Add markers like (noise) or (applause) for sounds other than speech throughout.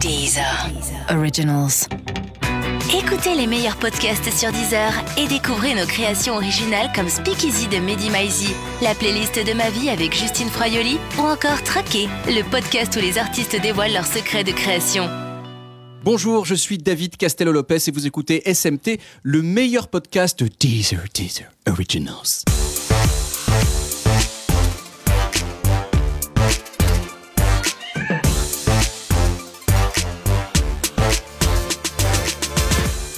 Deezer. Originals. Écoutez les meilleurs podcasts sur Deezer et découvrez nos créations originales comme Speakeasy de Mehdi Maizi, la playlist de ma vie avec Justine Froyoli ou encore Traqué, le podcast où les artistes dévoilent leurs secrets de création. Bonjour, je suis David Castello-Lopez et vous écoutez SMT, le meilleur podcast de Deezer, Deezer Originals.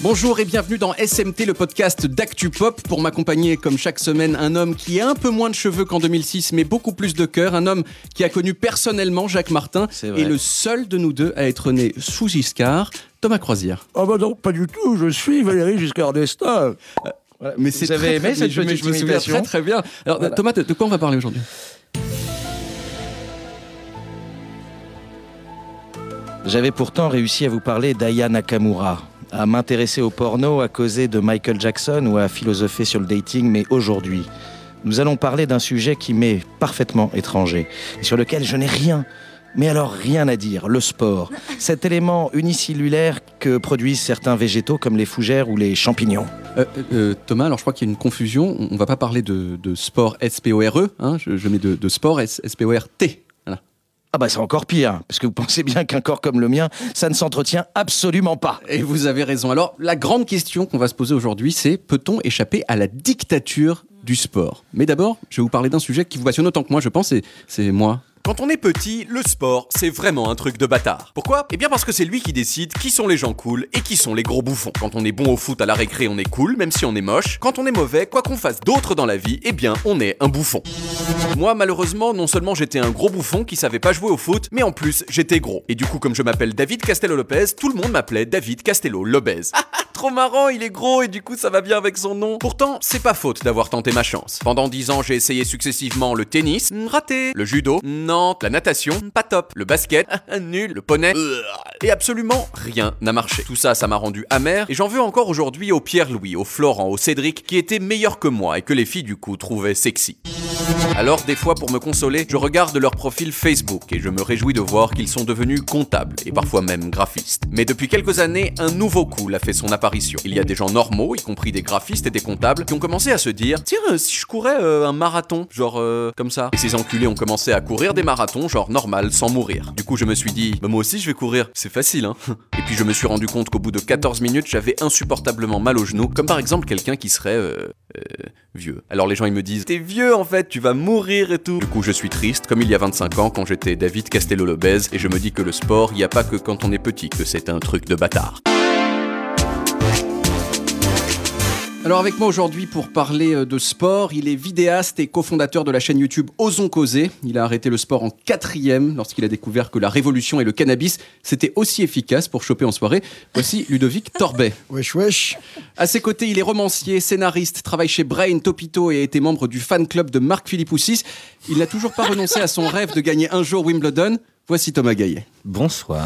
Bonjour et bienvenue dans SMT, le podcast d'Actu Pop. Pour m'accompagner, comme chaque semaine, un homme qui a un peu moins de cheveux qu'en 2006, mais beaucoup plus de cœur. Un homme qui a connu personnellement Jacques Martin et le seul de nous deux à être né sous Giscard, Thomas Croisière. Ah bah non, pas du tout. Je suis Valérie Giscard d'Estaing. Voilà. Mais c'est très, aimé très- cette je, me- petite je me souviens très très bien. Alors Voilà. Thomas, de, de quoi on va parler aujourd'hui? J'avais pourtant réussi à vous parler d'Aya Nakamura, à m'intéresser au porno, à causer de Michael Jackson ou à philosopher sur le dating, mais aujourd'hui, nous allons parler d'un sujet qui m'est parfaitement étranger et sur lequel je n'ai rien, mais alors rien à dire, le sport. (laughs) Cet élément unicellulaire que produisent certains végétaux comme les fougères ou les champignons. Euh, euh, Thomas, alors je crois qu'il y a une confusion. On, on va pas parler de, de sport S-P-O-R-E, hein, je, je mets de, de sport S- S-P-O-R-T. Ah bah c'est encore pire, parce que vous pensez bien qu'un corps comme le mien, ça ne s'entretient absolument pas. Et vous avez raison. Alors, la grande question qu'on va se poser aujourd'hui, c'est peut-on échapper à la dictature du sport? Mais d'abord, je vais vous parler d'un sujet qui vous passionne autant que moi, je pense, c'est moi. Quand on est petit, le sport, c'est vraiment un truc de bâtard. Pourquoi? Eh bien parce que c'est lui qui décide qui sont les gens cool et qui sont les gros bouffons. Quand on est bon au foot à la récré, on est cool, même si on est moche. Quand on est mauvais, quoi qu'on fasse d'autre dans la vie, eh bien, on est un bouffon. Moi, malheureusement, non seulement j'étais un gros bouffon qui savait pas jouer au foot, mais en plus, j'étais gros. Et du coup, comme je m'appelle David Castello Lopez, tout le monde m'appelait David Castello Lopez. Trop marrant, il est gros et du coup ça va bien avec son nom. Pourtant, c'est pas faute d'avoir tenté ma chance. Pendant 10 ans, j'ai essayé successivement le tennis, raté, le judo, non, la natation, pas top, le basket, (laughs) nul, le poney, et absolument rien n'a marché. Tout ça, ça m'a rendu amer et j'en veux encore aujourd'hui au Pierre-Louis, au Florent, au Cédric qui étaient meilleurs que moi et que les filles du coup trouvaient sexy. Alors, des fois, pour me consoler, je regarde leur profil Facebook et je me réjouis de voir qu'ils sont devenus comptables et parfois même graphistes. Mais depuis quelques années, un nouveau cool a fait son apparition. Il y a des gens normaux, y compris des graphistes et des comptables, qui ont commencé à se dire Tiens, si je courais euh, un marathon, genre euh, comme ça. Et ces enculés ont commencé à courir des marathons, genre normal, sans mourir. Du coup, je me suis dit Bah, Moi aussi, je vais courir. C'est facile, hein. (laughs) Et puis, je me suis rendu compte qu'au bout de 14 minutes, j'avais insupportablement mal aux genoux, comme par exemple quelqu'un qui serait. euh, vieux. Alors les gens ils me disent T'es vieux en fait, tu vas mourir et tout. Du coup je suis triste, comme il y a 25 ans quand j'étais David Castello Lopez et je me dis que le sport, il n'y a pas que quand on est petit que c'est un truc de bâtard. Alors avec moi aujourd'hui pour parler euh, de sport, il est vidéaste et cofondateur de la chaîne YouTube Osons Causer. Il a arrêté le sport en quatrième lorsqu'il a découvert que la révolution et le cannabis, c'était aussi efficace pour choper en soirée. Voici Ludovic Torbet. (laughs) Wesh, wesh. À ses côtés, il est romancier, scénariste, travaille chez Brain, Topito et a été membre du fan club de Marc Philippoussis. Il n'a toujours pas renoncé à son rêve de gagner un jour Wimbledon. Voici Thomas Gaillet. Bonsoir.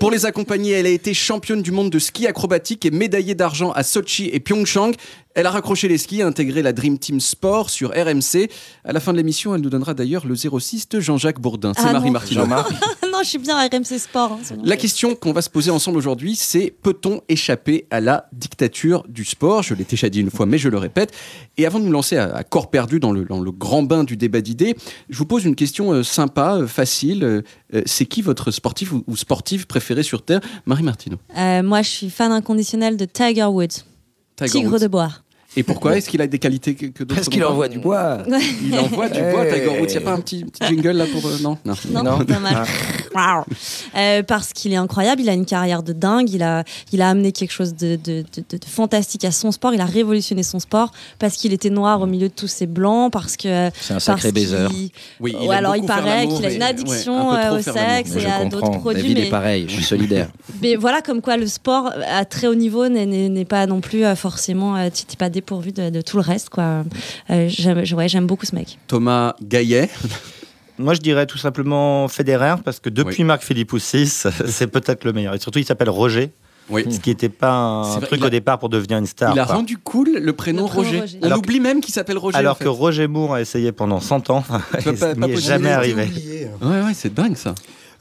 Pour les accompagner, elle a été championne du monde de ski acrobatique et médaillée d'argent à Sochi et Pyeongchang. Elle a raccroché les skis et intégré la Dream Team Sport sur RMC. À la fin de l'émission, elle nous donnera d'ailleurs le 06 de Jean-Jacques Bourdin. C'est Ah Marie. Martineau. (laughs) Non, je suis bien à RMC Sport. hein. La question qu'on va se poser ensemble aujourd'hui, c'est peut-on échapper à la dictature du sport? Je l'ai déjà dit une fois, mais je le répète. Et avant de nous lancer à, à corps perdu dans le, dans le grand bain du débat d'idées, je vous pose une question euh, sympa, euh, facile. Euh, c'est qui votre sportif ou, ou sportive préféré sur Terre? Marie Martineau. Euh, moi, je suis fan inconditionnel de Tiger Woods, Tiger Tigre Woods. de bois. Et pourquoi? Est-ce qu'il a des qualités que, que d'autres Parce qu'il envoie du bois. Il envoie du bois. Tiger Woods. Il n'y a pas un petit, petit jingle là pour. euh, non, non. Non, Non. dommage. Euh, parce qu'il est incroyable, il a une carrière de dingue, il a, il a amené quelque chose de, de- de- de- de fantastique à son sport, il a révolutionné son sport parce qu'il était noir au milieu de tous ces blancs, parce que. C'est un sacré parce baiser. qu'il- Oui, Ouais, alors il paraît qu'il a une ouais, addiction un euh, au sexe et à d'autres produits. David mais- est pareil, je suis solidaire. (laughs) Mais voilà, comme quoi le sport à très haut niveau n'est- pas non plus euh, forcément, euh, tu t'es pas dépourvu de, de tout le reste, quoi. Euh, j'aime ouais, j'aime beaucoup ce mec. Thomas Gaillet. Moi, je dirais tout simplement Federer, parce que depuis Oui. Marc Philippoussis, (laughs) c'est peut-être le meilleur. Et surtout, il s'appelle Roger, Oui. ce qui n'était pas C'est un truc il a- au départ pour devenir une star. Il a quoi. rendu cool le prénom Le prénom Roger. Roger. On oublie même qu'il s'appelle Roger. Alors en fait. que Roger Moore a essayé pendant 100 ans, (laughs) Tu vas et pas- ce pas n'y est poser jamais arrivé. Oublié. Ouais, ouais, c'est dingue ça.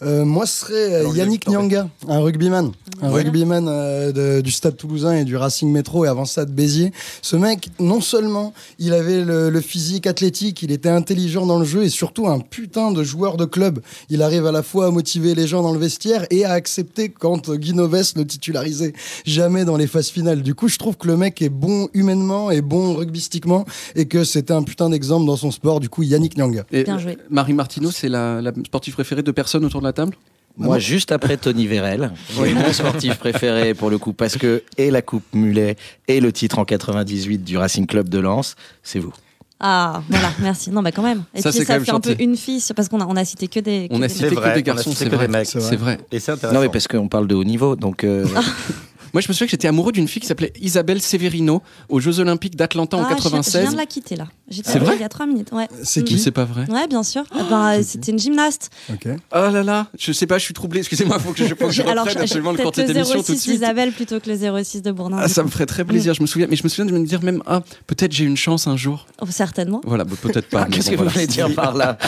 Euh, moi, ce serait euh, Alors, Yannick Nyanga, un rugbyman. Un Ouais. rugbyman euh, de- du Stade Toulousain et du Racing Métro et avant ça de Béziers. Ce mec, non seulement il avait le, le physique athlétique, il était intelligent dans le jeu et surtout un putain de joueur de club. Il arrive à la fois à motiver les gens dans le vestiaire et à accepter quand Guy Noves le titularisait jamais dans les phases finales. Du coup, je trouve que le mec est bon humainement et bon rugbystiquement et que c'était un putain d'exemple dans son sport. Du coup, Yannick Nyanga. Et, Bien joué. Marie Martineau, c'est la, la sportive préférée de personne autour de table Moi, juste après Tony Vérel, (laughs) mon sportif préféré pour le coup, parce que et la Coupe Mulet et le titre en 98 du Racing Club de Lens, c'est vous. Ah, voilà, merci. Non, bah quand même. Et Ça, puis quand ça fait un peu une fille, parce qu'on a, on a cité que des. que On a cité que des garçons, c'est vrai. C'est vrai. C'est vrai. Et c'est intéressant. Non, mais parce qu'on parle de haut niveau, donc euh, (laughs) Moi, je me souviens que j'étais amoureux d'une fille qui s'appelait Isabelle Severino aux Jeux Olympiques d'Atlanta en Ah, je- 96. viens de la quitter là. C'est vrai il y a trois minutes. Ouais. C'est qui c'est pas vrai. Ouais, bien sûr. Ah ben, euh, C'était une gymnaste. Ok. Oh là là, je sais pas, je suis troublé. Excusez-moi, faut que je, faut que je (laughs) Alors, absolument le cours de peut-être cette le émission tout de 06 suite. Isabelle plutôt que le 06 de Bourdin. Ah, ça me ferait très plaisir, je me souviens. Mais je me souviens de me dire même, ah, peut-être j'ai une chance un jour. Oh, certainement. Voilà, bah, peut-être pas. qu'est-ce bon, que vous voulez dire par là (laughs)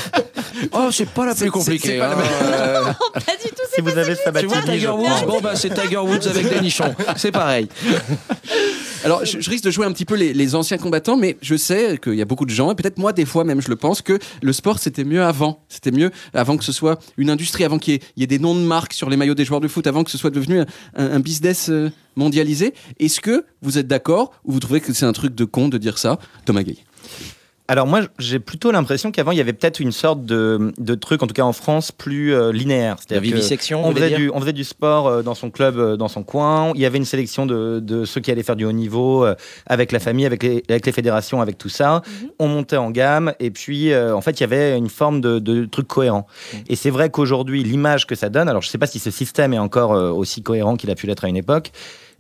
Oh, c'est pas la plus compliquée. pas hein, euh, (laughs) Pas du tout. si vous avez Tu vois Sabatini, Tiger Woods pense. Bon, bah c'est Tiger Woods avec des nichons. C'est pareil. Alors, je, je risque de jouer un petit peu les, les anciens combattants, mais je sais qu'il y a beaucoup de gens, et peut-être moi, des fois même, je le pense, que le sport, c'était mieux avant. C'était mieux avant que ce soit une industrie, avant qu'il y, ait- des noms de marques sur les maillots des joueurs de foot, avant que ce soit devenu un, un- un business euh, mondialisé. Est-ce que vous êtes d'accord ou vous trouvez que c'est un truc de con de dire ça Thomas Gay? Alors moi, j'ai plutôt l'impression qu'avant, il y avait peut-être une sorte de, de truc, en tout cas en France, plus euh, linéaire. La vivisection, on faisait, du, on faisait du sport euh, dans son club, euh, dans son coin. Il y avait une sélection de, de ceux qui allaient faire du haut niveau avec la famille, avec les, avec les fédérations, avec tout ça. Mhm. On montait en gamme et puis en fait il y avait une forme de, de truc cohérent. Et c'est vrai qu'aujourd'hui l'image que ça donne, alors je ne sais pas si ce système est encore aussi cohérent qu'il a pu l'être à une époque.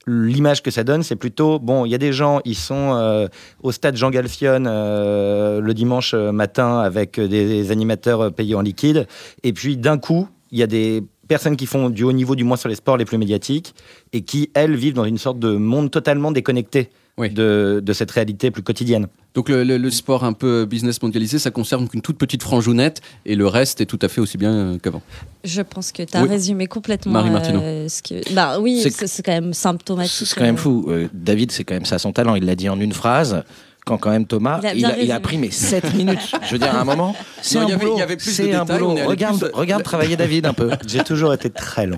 L'image que ça donne, c'est plutôt bon. Il y a des gens, ils sont euh, au stade Jean Galfion euh, le dimanche matin avec des, des animateurs euh, payés en liquide, et puis d'un coup, il y a des personnes qui font du haut niveau, du moins sur les sports les plus médiatiques, et qui elles vivent dans une sorte de monde totalement déconnecté Oui. de, de cette réalité plus quotidienne. Donc le, le- le sport un peu business mondialisé, ça concerne qu'une toute petite franjounette et le reste est tout à fait aussi bien euh, qu'avant. Je pense que tu as Oui. résumé complètement Marie Martineau. euh, ce que. Bah oui, C'est quand même symptomatique. C'est quand même euh, fou. Euh, David, c'est quand même ça son talent. Il l'a dit en une phrase. Quand quand même Thomas, Il a il bien a, il a résumé. pris mais 7 (laughs) minutes. Je veux dire, à un moment, c'est Non, un y avait- boulot. y avait plus de C'est un détails, boulot. Regarde, plus- regarde travailler David un peu. J'ai toujours été très long.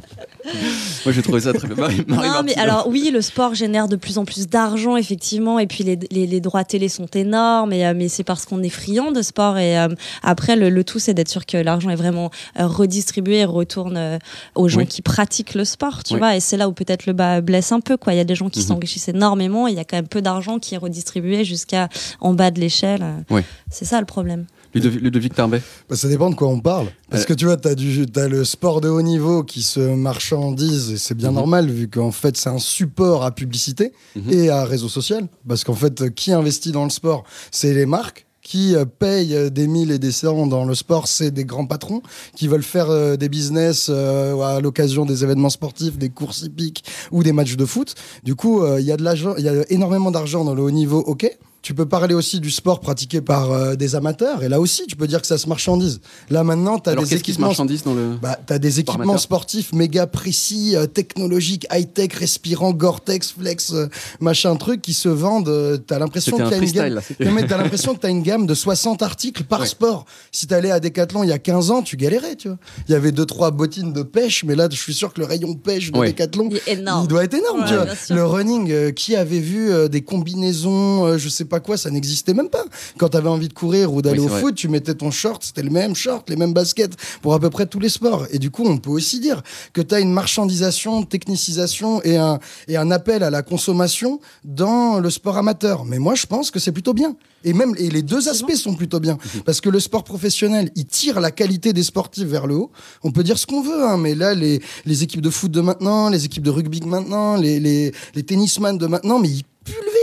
Moi j'ai trouvé ça très bien. Marie- Marie Non, mais alors oui, le sport génère de plus en plus d'argent, effectivement, et puis les, les, les droits télé sont énormes, et, euh, mais c'est parce qu'on est friand de sport. Et euh, après, le, le tout, c'est d'être sûr que l'argent est vraiment euh, redistribué et retourne aux gens Oui. qui pratiquent le sport, tu Oui. vois. Et c'est là où peut-être le bas blesse un peu, quoi. Il y a des gens qui Mhm. s'enrichissent énormément, et il y a quand même peu d'argent qui est redistribué jusqu'à en bas de l'échelle. Oui. C'est ça le problème. Ludovic, Ludovic Tarbet. Bah, ça dépend de quoi on parle. Parce Euh. que tu vois, tu as, le sport de haut niveau qui se marchandise, et c'est bien Mhm. normal, vu qu'en fait, c'est un support à publicité Mhm. et à réseau social. Parce qu'en fait, qui investit dans le sport? C'est les marques. Qui euh, payent euh, des mille et des cents dans le sport, c'est des grands patrons qui veulent faire euh, des business euh, à l'occasion des événements sportifs, des courses hippiques ou des matchs de foot. Du coup, euh, il y a de l'argent, il y a énormément d'argent dans le haut niveau, ok. Tu peux parler aussi du sport pratiqué par euh, des amateurs, et là aussi, tu peux dire que ça se marchandise. Là maintenant, tu as Alors des qu'est-ce qui se équipements marchandise dans le. bah, t'as des Sport équipements amateur. sportifs méga précis, euh, technologiques, high-tech, respirants, Gore-Tex, Flex, euh, machin truc qui se vendent. euh, t'as l'impression C'était qu'il un y a une freestyle gamme. là. c'était- Non, mais t'as l'impression que t'as une gamme de 60 articles par Ouais. sport. Si t'allais à Decathlon il y a 15 ans, tu galérais, tu vois. Il y avait deux trois bottines de pêche, mais là, je suis sûr que le rayon pêche de Ouais. Decathlon, Il doit être énorme, Ouais, tu vois. Le running, euh, qui avait vu euh, des combinaisons, euh, je sais pas quoi, ça n'existait même pas. Quand t'avais envie de courir ou d'aller Oui, au vrai. foot, tu mettais ton short, c'était le même short, les mêmes baskets pour à peu près tous les sports. Et du coup, on peut aussi dire que tu as une marchandisation, technicisation et un, et un appel à la consommation dans le sport amateur. Mais moi, je pense que c'est plutôt bien. Et même et les deux aspects sont plutôt bien. Parce que le sport professionnel, il tire la qualité des sportifs vers le haut. On peut dire ce qu'on veut, hein, mais là, les, les équipes de foot de maintenant, les équipes de rugby de maintenant, les, les, les tennisman de maintenant, mais ils pulvérisent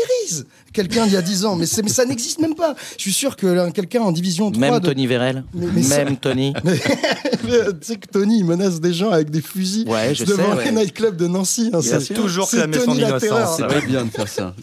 Quelqu'un d'il y a 10 ans. Mais, ça n'existe même pas. Je suis sûr que là, quelqu'un en division 3 Même de- Tony Vérel Mais- mais ça- Même Tony (laughs) tu sais que Tony, il menace des gens avec des fusils Ouais, je devant sais, les ouais. nightclubs de Nancy. hein. Il a C'est- toujours clamé son innocence. terreur. C'est pas bien de faire ça.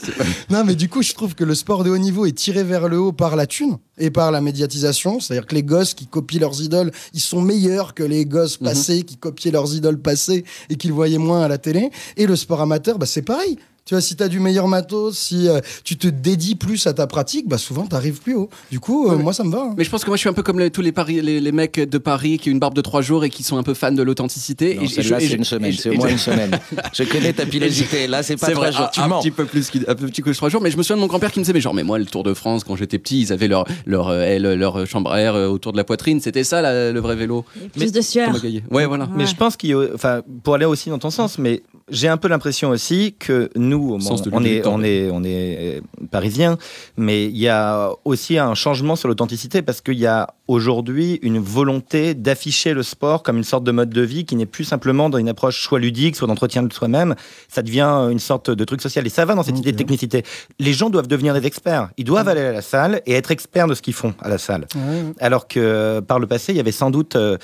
Non, mais du coup, je trouve que le sport de haut niveau est tiré vers le haut par la thune et par la médiatisation. C'est-à-dire que les gosses qui copient leurs idoles, ils sont meilleurs que les gosses Mhm. passés qui copiaient leurs idoles passées et qu'ils voyaient moins à la télé. Et le sport amateur, bah, c'est pareil. Tu vois, si tu as du meilleur matos, si euh, tu te dédies plus à ta pratique, bah souvent tu arrives plus haut. Du coup, euh, Ouais. moi ça me va. hein. Mais je pense que moi je suis un peu comme les- tous les, Paris, les, les mecs de Paris qui ont une barbe de trois jours et qui sont un peu fans de l'authenticité. Et celle-là, c'est une semaine, c'est au moins une semaine. (laughs) Je connais ta pilosité. Là, c'est pas trois vrai, jours. un, Tu un mens. petit peu plus, un peu que trois jours. Mais je me souviens de mon grand-père qui me disait, mais genre, mais moi, le Tour de France, quand j'étais petit, ils avaient leur, leur, euh, leur chambre à air autour de la poitrine. C'était ça, la- le vrai vélo. Plus de sueur. Ouais, voilà. Mais je pense qu'il y a, enfin, pour aller aussi dans ton sens, mais j'ai un peu l'impression aussi que nous, on, est, on est, on est euh, parisiens, mais il y a aussi un changement sur l'authenticité parce qu'il y a aujourd'hui une volonté d'afficher le sport comme une sorte de mode de vie qui n'est plus simplement dans une approche soit ludique, soit d'entretien de soi-même. Ça devient une sorte de truc social et ça va dans cette idée de technicité. Les gens doivent devenir des experts. Ils doivent aller à la salle et être experts de ce qu'ils font à la salle. Ouais. Alors que euh, par le passé, il y avait sans doute euh,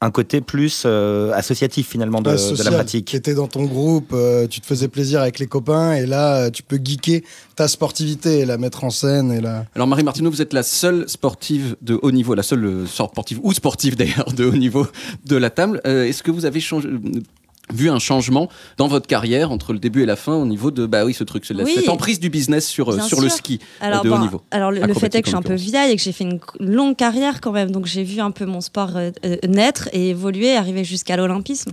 un côté plus euh, associatif finalement de, la pratique. T'étais dans ton groupe, euh, tu te faisais plaisir avec les copains, et là, euh, tu peux geeker ta sportivité et la mettre en scène. Et la... Alors, Marie Martineau, vous êtes la seule sportive de haut niveau, la seule sportive, ou sportive (laughs) d'ailleurs, de haut niveau de la table. Euh, Est-ce que vous avez changé, vu un changement dans votre carrière entre le début et la fin au niveau de, bah oui, ce truc, Oui. cette emprise du business sur, euh, sur le ski euh, Alors, de haut bon, niveau alors le, le fait est que je suis un peu vieille et que j'ai fait une longue carrière quand même, donc j'ai vu un peu mon sport euh, naître et évoluer, arriver jusqu'à l'olympisme.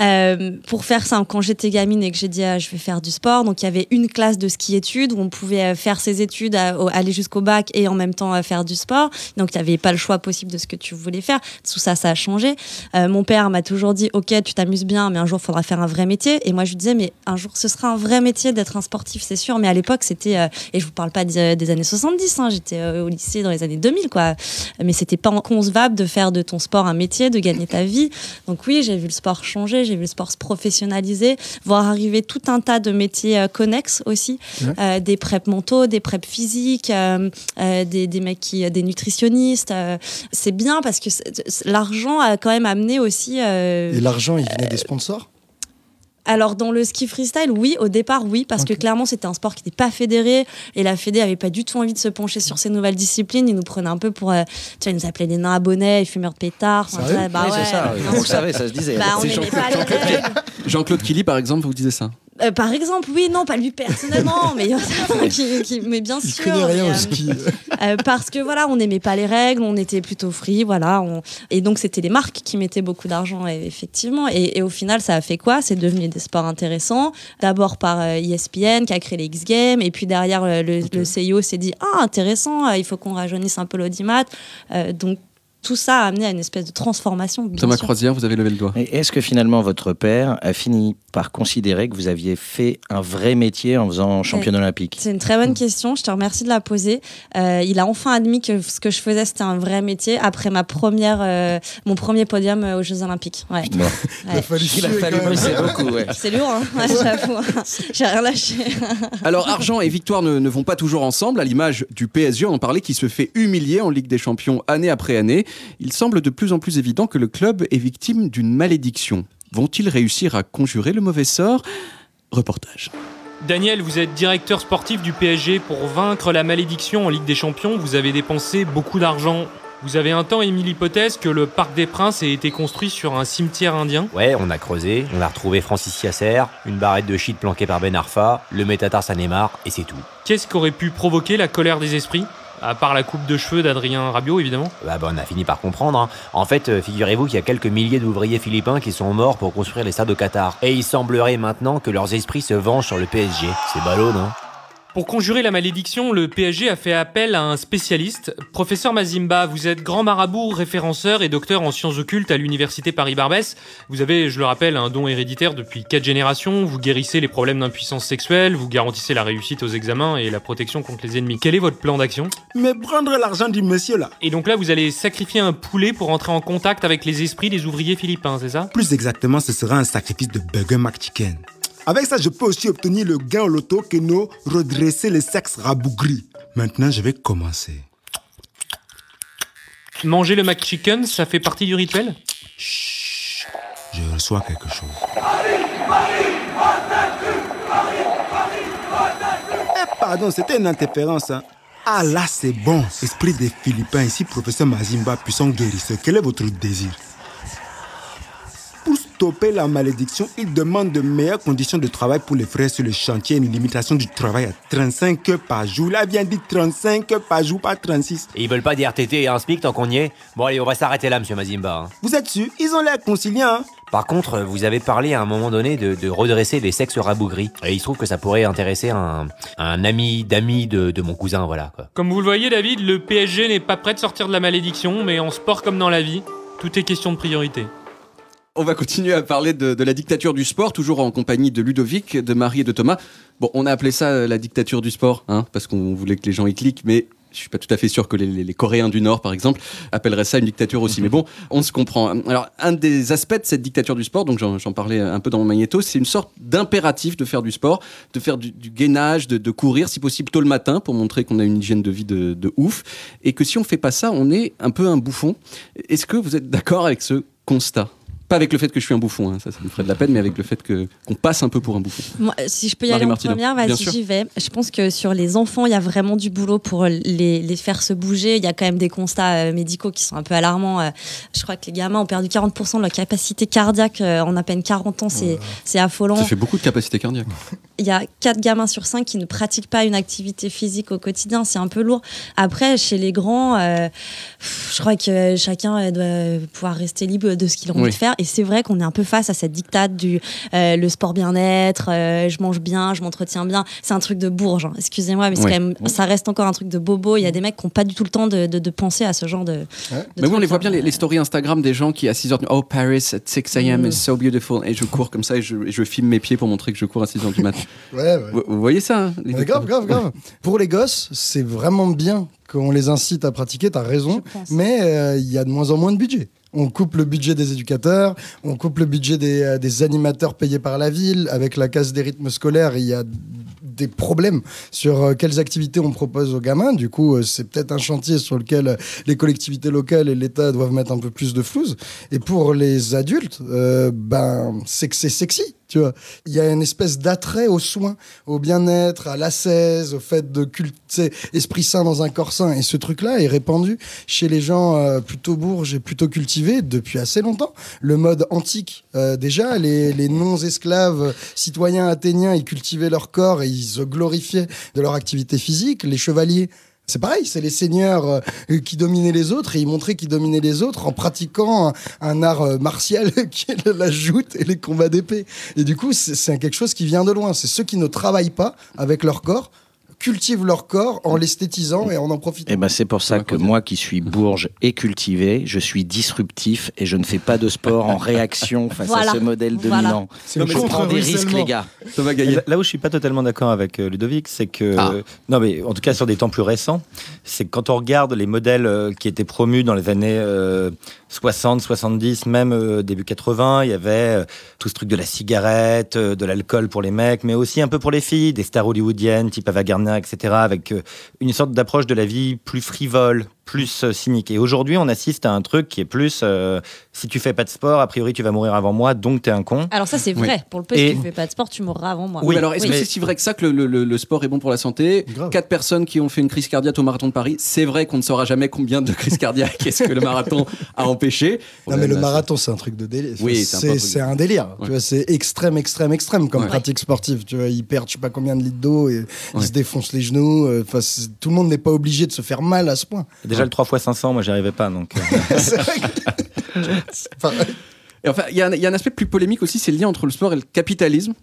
Euh, pour faire simple, quand j'étais gamine et que j'ai dit ah, je vais faire du sport, donc il y avait une classe de ski-études où on pouvait faire ses études, aller jusqu'au bac et en même temps faire du sport. Donc il n'y avait pas le choix possible de ce que tu voulais faire. Tout ça, ça a changé. Euh, mon père m'a toujours dit ok, tu t'amuses bien, mais un jour il faudra faire un vrai métier. Et moi je lui disais mais un jour ce sera un vrai métier d'être un sportif, c'est sûr. Mais à l'époque c'était euh, et je vous parle pas des, des années 70, hein, j'étais euh, au lycée dans les années 2000 quoi. Mais c'était pas concevable de faire de ton sport un métier, de gagner ta vie. Donc oui, j'ai vu le sport changer, j'ai vu le sport se professionnaliser, voir arriver tout un tas de métiers euh, connexes aussi, Ouais. Des prep mentaux, des prep physiques, des, des mecs qui, des nutritionnistes. c'est bien parce que l'argent a quand même amené aussi. euh, Et l'argent, il venait des sponsors? Alors dans le ski freestyle, oui, au départ, oui, parce que clairement c'était un sport qui n'était pas fédéré et la fédé avait pas du tout envie de se pencher sur ces nouvelles disciplines. Ils nous prenaient un peu pour, euh, tu vois, ils nous appelaient les nains à bonnet, les fumeurs de pétards. Enfin, ouais, bah Oui, ouais, c'est ça. le savait, ça se disait. Bah, Jean-Claude-. Jean-Claude Killy, par exemple, vous disait ça. Euh, par exemple, oui, non, pas lui personnellement, (laughs) mais il y en a certains qui, qui- mais bien Il sûr. connaît rien mais, au euh, ski. euh, parce que voilà, on n'aimait pas les règles, on était plutôt free, voilà. on- Et donc c'était les marques qui mettaient beaucoup d'argent, effectivement. Et, et au final, ça a fait quoi? C'est devenu des sports intéressants. D'abord par euh, ESPN qui a créé les X Games, et puis derrière euh, le, le CIO s'est dit ah intéressant, euh, il faut qu'on rajeunisse un peu l'audimat. Euh, donc tout ça a amené à une espèce de transformation. Thomas sûr. Croisière, vous avez levé le doigt. Et est-ce que finalement votre père a fini par considérer que vous aviez fait un vrai métier en faisant championne olympique? C'est une très bonne question, je te remercie de la poser. Euh, il a enfin admis que ce que je faisais c'était un vrai métier après ma première, euh, mon premier podium aux Jeux Olympiques. Ouais. Bon, Il a Ouais. fallu Il a fallu bosser beaucoup, ouais. C'est lourd, hein ouais, j'avoue. J'ai rien lâché. Alors, argent et victoire ne, ne vont pas toujours ensemble, à l'image du PSG, on en parlait, qui se fait humilier en Ligue des Champions année après année. Il semble de plus en plus évident que le club est victime d'une malédiction. Vont-ils réussir à conjurer le mauvais sort? Reportage. Daniel, vous êtes directeur sportif du PSG. Pour vaincre la malédiction en Ligue des Champions, vous avez dépensé beaucoup d'argent. Vous avez un temps émis l'hypothèse que le Parc des Princes ait été construit sur un cimetière indien? Ouais, on a creusé, on a retrouvé Francis Yasser, une barrette de shit planquée par Ben Arfa, le métatar Sanemar, et c'est tout. Qu'est-ce qui aurait pu provoquer la colère des esprits? À part la coupe de cheveux d'Adrien Rabiot, évidemment. Bah, bah, on a fini par comprendre. hein. En fait, euh, figurez-vous qu'il y a quelques milliers d'ouvriers philippins qui sont morts pour construire les stades au Qatar. Et il semblerait maintenant que leurs esprits se vengent sur le PSG. C'est ballot, non? Pour conjurer la malédiction, le PSG a fait appel à un spécialiste. Professeur Mazimba, vous êtes grand marabout, référenceur et docteur en sciences occultes à l'université Paris-Barbès. Vous avez, je le rappelle, un don héréditaire depuis quatre générations. Vous guérissez les problèmes d'impuissance sexuelle, vous garantissez la réussite aux examens et la protection contre les ennemis. Quel est votre plan d'action? Mais prendre l'argent du monsieur là. Et donc là, vous allez sacrifier un poulet pour entrer en contact avec les esprits des ouvriers philippins, c'est ça? Plus exactement, ce sera un sacrifice de Burger McChicken. Avec ça, je peux aussi obtenir le gain au loto que nous redresser les sexes rabougris. Maintenant, je vais commencer. Manger le McChicken, ça fait partie du rituel? Je reçois quelque chose. Eh, pardon, c'était une interférence. hein. Ah là, c'est bon. Esprit des Philippins, ici, professeur Mazimba, puissant guérisseur. Quel est votre désir? Stopper la malédiction, il demande de meilleures conditions de travail pour les frères sur le chantier et une limitation du travail à 35 heures par jour. Là, bien dit 35 heures par jour, pas 36. Et ils veulent pas des RTT et un SMIC tant qu'on y est Bon allez, on va s'arrêter là, monsieur Mazimba. hein. Vous êtes sûr? Ils ont l'air conciliants. hein Par contre, vous avez parlé à un moment donné de, de redresser les sexes rabougris. Et il se trouve que ça pourrait intéresser un, un ami d'ami de, de mon cousin, voilà. Quoi. Comme vous le voyez, David, le PSG n'est pas prêt de sortir de la malédiction, mais en sport comme dans la vie, tout est question de priorité. On va continuer à parler de, la dictature du sport, toujours en compagnie de Ludovic, de Marie et de Thomas. Bon, on a appelé ça euh, la dictature du sport, hein, parce qu'on voulait que les gens y cliquent, mais je suis pas tout à fait sûr que les, Coréens du Nord, par exemple, appelleraient ça une dictature aussi. Mais bon, on se comprend. Alors, un des aspects de cette dictature du sport, donc j'en parlais un peu dans mon magnéto, c'est une sorte d'impératif de faire du sport, de faire du, gainage, de, de courir, si possible tôt le matin, pour montrer qu'on a une hygiène de vie de, de ouf, et que si on fait pas ça, on est un peu un bouffon. Est-ce que vous êtes d'accord avec ce constat? Pas avec le fait que je suis un bouffon, hein, ça, ça me ferait de la peine, mais avec le fait que qu'on passe un peu pour un bouffon. Moi, si je peux y Marie aller en première, bien vas-y, sûr. j'y vais. Je pense que sur les enfants, il y a vraiment du boulot pour les, les faire se bouger. Il y a quand même des constats euh, médicaux qui sont un peu alarmants. Euh, Je crois que les gamins ont perdu 40% de leur capacité cardiaque euh, en à peine 40 ans. C'est c'est affolant. Ça fait beaucoup de capacité cardiaque. (laughs) Il y a 4 gamins sur 5 qui ne pratiquent pas une activité physique au quotidien. C'est un peu lourd. Après, chez les grands, euh, je crois que chacun euh, doit pouvoir rester libre de ce qu'il a envie Oui. de faire. Et c'est vrai qu'on est un peu face à cette dictate du euh, le sport bien-être, euh, je mange bien, je m'entretiens bien. C'est un truc de bourge. hein. Excusez-moi, mais c'est Oui. quand même, ça reste encore un truc de bobo. Il y a des mecs qui n'ont pas du tout le temps de, de- de penser à ce genre de. de Mais oui, on les voit bien, les, les stories Instagram des gens qui à 6h du Oh, Paris at 6 a.m. Mm. is so beautiful. Et je cours comme ça et je, et je filme mes pieds pour montrer que je cours à 6h du matin. Ouais, ouais. vous, vous voyez ça hein, grave, grave, grave. Pour les gosses, c'est vraiment bien qu'on les incite à pratiquer, t'as raison, mais euh, il y a de moins en moins de budget. On coupe le budget des éducateurs, on coupe le budget des, euh, des animateurs payés par la ville. Avec la casse des rythmes scolaires, il y a des problèmes sur euh, quelles activités on propose aux gamins. Du coup, euh, c'est peut-être un chantier sur lequel euh, les collectivités locales et l'État doivent mettre un peu plus de flouze. Et pour les adultes, euh, ben, c'est que c'est sexy. Tu vois, il y a une espèce d'attrait aux soins, au bien-être, à l'ascèse, au fait de cultiver esprit sain dans un corps sain. Et ce truc-là est répandu chez les gens euh, plutôt bourges et plutôt cultivés depuis assez longtemps. Le mode antique, euh, déjà, les, les non-esclaves citoyens athéniens, ils cultivaient leur corps et ils se glorifiaient de leur activité physique. Les chevaliers, c'est pareil, c'est les seigneurs euh, qui dominaient les autres et ils montraient qu'ils dominaient les autres en pratiquant un, un art euh, martial (laughs) qui est la joute et les combats d'épée. Et du coup, c'est c'est quelque chose qui vient de loin. C'est ceux qui ne travaillent pas avec leur corps, cultivent leur corps en l'esthétisant et en en profitant. Et ben c'est pour ça que moi qui suis bourge et cultivé, je suis disruptif et je ne fais pas de sport en réaction face Voilà. à ce modèle Voilà. dominant. C'est Je prends des risques les gars. Thomas Gaillet. Là- où je suis pas totalement d'accord avec euh, Ludovic, c'est que Ah. non mais en tout cas sur des temps plus récents, c'est que quand on regarde les modèles euh, qui étaient promus dans les années euh, 60, 70, même euh, début 80, il y avait euh, tout ce truc de la cigarette, euh, de l'alcool pour les mecs, mais aussi un peu pour les filles, des stars hollywoodiennes type Ava Gardner, etc., avec euh, une sorte d'approche de la vie plus frivole, plus euh, cynique. Et aujourd'hui, on assiste à un truc qui est plus euh, si tu fais pas de sport, a priori tu vas mourir avant moi, donc t'es un con. Alors ça c'est Oui. vrai. Pour le peu, Et- si tu fais pas de sport, tu mourras avant moi. Oui, alors est-ce Oui. que c'est si vrai que ça que le, le- le sport est bon pour la santé? Grave. Quatre personnes qui ont fait une crise cardiaque au marathon de Paris, c'est vrai qu'on ne saura jamais combien de crises cardiaques est-ce que le marathon a empêché. Non, mais le Là, marathon, c'est un truc de délire. Oui, c'est un un délire. Ouais. Tu vois, c'est extrême, extrême, extrême comme Ouais. pratique sportive. Tu vois, ils perdent, je sais pas combien de litres d'eau et Ouais. ils se défoncent les genoux. euh, Enfin, tout le monde n'est pas obligé de se faire mal à ce point. Déjà le 3 x 500, moi j'y arrivais pas, donc. euh, (laughs) c'est vrai que- (laughs) Enfin, Et enfin, il y, a un- il y a un aspect plus polémique aussi, c'est le lien entre le sport et le capitalisme.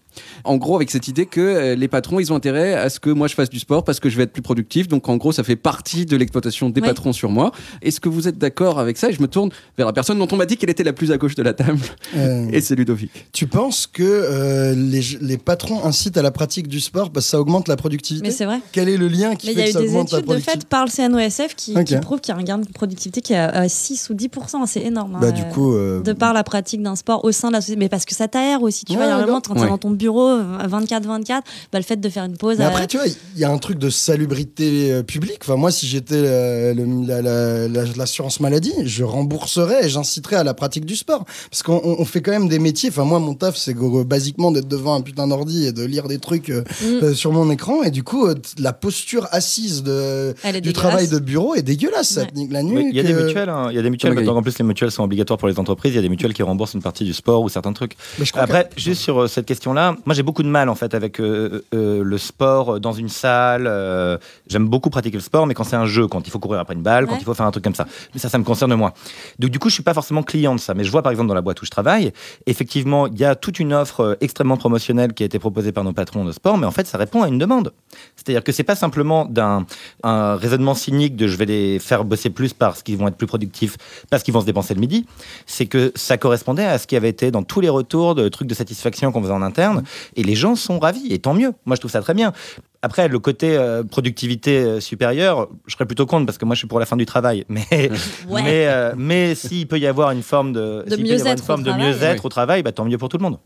En gros, avec cette idée que euh, les patrons, ils ont intérêt à ce que moi je fasse du sport parce que je vais être plus productif. Donc, en gros, ça fait partie de l'exploitation des Oui. patrons sur moi. Est-ce que vous êtes d'accord avec ça? Et je me tourne vers la personne dont on m'a dit qu'elle était la plus à gauche de la table, euh, et c'est Ludovic. tu penses que euh, les, les patrons incitent à la pratique du sport parce que ça augmente la productivité? Mais c'est vrai. Quel est le lien qui Mais il y fait a que eu ça des augmente la études de productivité? fait par le CNOSF qui, Ok. qui prouvent qu'il y a un gain de productivité qui est à 6 ou 10%. C'est énorme. hein, Bah, du euh, coup, euh, de par la pratique d'un sport au sein de la société. Mais parce que ça t'aère aussi. Tu Ouais, vois, il y a moment, quand t'es Ouais. dans ton bureau 24-24, bah, le fait de faire une pause. Mais à- après, tu vois, il y a un truc de salubrité euh, publique. Enfin, moi, si j'étais euh, le- la- la- la- l'assurance maladie, je rembourserais et j'inciterais à la pratique du sport. Parce qu'on on- on fait quand même des métiers. Enfin, moi, mon taf, c'est gros, basiquement d'être devant un putain d'ordi et de lire des trucs euh, Mm. euh, sur mon écran. Et du coup, euh, la posture assise de, du travail de bureau est dégueulasse. Ça Ouais. te nique la nuque. il y a des euh, mutuelles, hein. il y a des mutuelles. Maintenant, en plus, les mutuelles sont obligatoires pour les entreprises. Il y a des mutuelles qui remboursent une partie du sport ou certains trucs. mais je crois Après, juste sur euh, cette question-là, moi j'ai beaucoup de mal en fait avec euh, euh, le sport dans une salle. euh, J'aime beaucoup pratiquer le sport, mais quand c'est un jeu, quand il faut courir après une balle, quand il faut faire un truc comme ça. Mais ça, ça me concerne moi. Donc du coup, je suis pas forcément client de ça. Mais je vois par exemple dans la boîte où je travaille, effectivement, il y a toute une offre extrêmement promotionnelle qui a été proposée par nos patrons de sport, mais en fait, ça répond à une demande. C'est-à-dire que c'est pas simplement d'un un raisonnement cynique de je vais les faire bosser plus parce qu'ils vont être plus productifs, parce qu'ils vont se dépenser le midi. C'est que ça correspondait à ce qui avait été dans tous les retours de trucs de satisfaction qu'on faisait en interne. Et les gens sont ravis, et tant mieux. Moi, je trouve ça très bien. Après, le côté euh, productivité euh, supérieure, je serais plutôt contre parce que moi, je suis pour la fin du travail. (laughs) Mais, Ouais. mais, euh, mais s'il peut y avoir une forme de, De s'il peut y avoir mieux-être une forme au mieux-être Oui. au travail, bah, tant mieux pour tout le monde.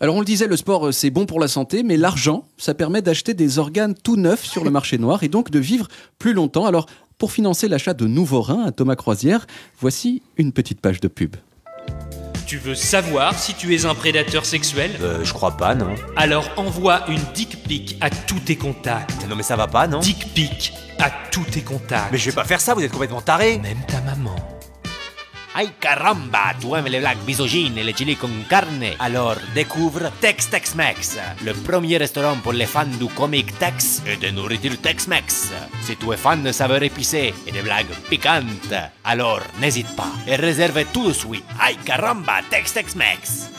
Alors on le disait, le sport c'est bon pour la santé, mais l'argent, ça permet d'acheter des organes tout neufs sur le marché noir et donc de vivre plus longtemps. Alors pour financer l'achat de nouveaux reins à Thomas Croisière, voici une petite page de pub. Tu veux savoir si tu es un prédateur sexuel Euh, je crois pas, non. Alors envoie une dick pic à tous tes contacts. Non mais ça va pas, non Dick pic à tous tes contacts. Mais je vais pas faire ça, vous êtes complètement taré Même ta maman. Ay caramba, tu aimes les blagues misogynes et les chili con carne Alors découvre Tex Tex Mex, le premier restaurant pour les fans du comic Tex et de nourriture Tex-Mex. Si tu es fan de saveurs épicées et de blagues piquantes, alors n'hésite pas et réserve tout de suite. Ay caramba, Tex Tex Mex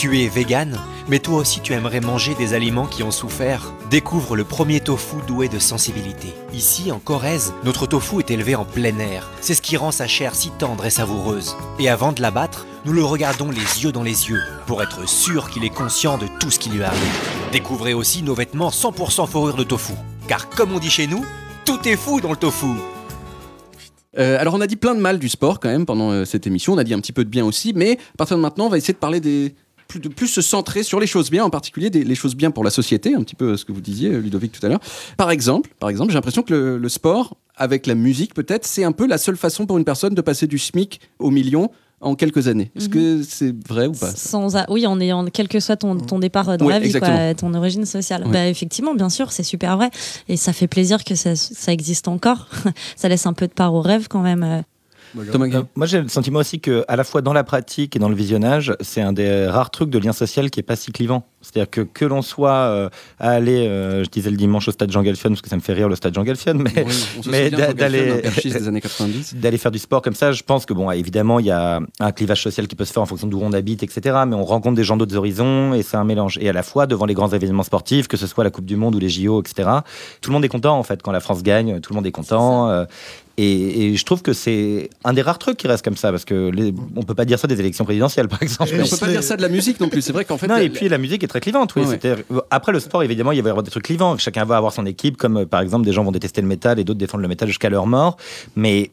Tu es vegan, mais toi aussi tu aimerais manger des aliments qui ont souffert. Découvre le premier tofu doué de sensibilité. Ici, en Corrèze, notre tofu est élevé en plein air. C'est ce qui rend sa chair si tendre et savoureuse. Et avant de l'abattre, nous le regardons les yeux dans les yeux, pour être sûr qu'il est conscient de tout ce qui lui arrive. Découvrez aussi nos vêtements 100% fourrure de tofu. Car comme on dit chez nous, tout est fou dans le tofu. Euh, alors on a dit plein de mal du sport quand même pendant euh, cette émission, on a dit un petit peu de bien aussi, mais à partir de maintenant on va essayer de parler des plus, de plus se centrer sur les choses bien, en particulier des, les choses bien pour la société, un petit peu ce que vous disiez euh, Ludovic tout à l'heure. Par exemple, par exemple, j'ai l'impression que le, le sport avec la musique peut-être, c'est un peu la seule façon pour une personne de passer du SMIC au million en quelques années. Est-ce que c'est vrai ou pas? Sans a- Oui, en ayant, quel que soit ton, ton départ euh, dans la vie, quoi, ton origine sociale. Ouais. Bah, effectivement, bien sûr, c'est super vrai. Et ça fait plaisir que ça, ça existe encore. (laughs) ça laisse un peu de part au rêve quand même. Euh. Thomas Euh, moi, j'ai le sentiment aussi que, à la fois dans la pratique et dans le visionnage, c'est un des rares trucs de lien social qui est pas si clivant. C'est-à-dire que que l'on soit euh, à aller, euh, je disais le dimanche au stade Jean Galfion parce que ça me fait rire le stade Jean Galfion, mais Oui, (laughs) d'aller- un perchiste des années (laughs) 90. d'aller faire du sport comme ça, je pense que bon, évidemment, il y a un clivage social qui peut se faire en fonction d'où on habite, etc. Mais on rencontre des gens d'autres horizons et c'est un mélange. Et à la fois devant les grands événements sportifs, que ce soit la Coupe du Monde ou les JO, etc. Tout le monde est content en fait quand la France gagne, tout le monde est content. euh, et, et je trouve que c'est un des rares trucs qui reste comme ça parce que les, on peut pas dire ça des élections présidentielles par exemple. Mais on peut pas dire ça de la musique non plus. C'est vrai qu'en fait, non, et puis la musique est très clivante, oui. Ouais, ouais. C'est-à-dire, Après le sport, évidemment, il va y avoir des trucs clivants. Chacun va avoir son équipe, comme euh, par exemple, des gens vont détester le métal et d'autres défendre le métal jusqu'à leur mort. Mais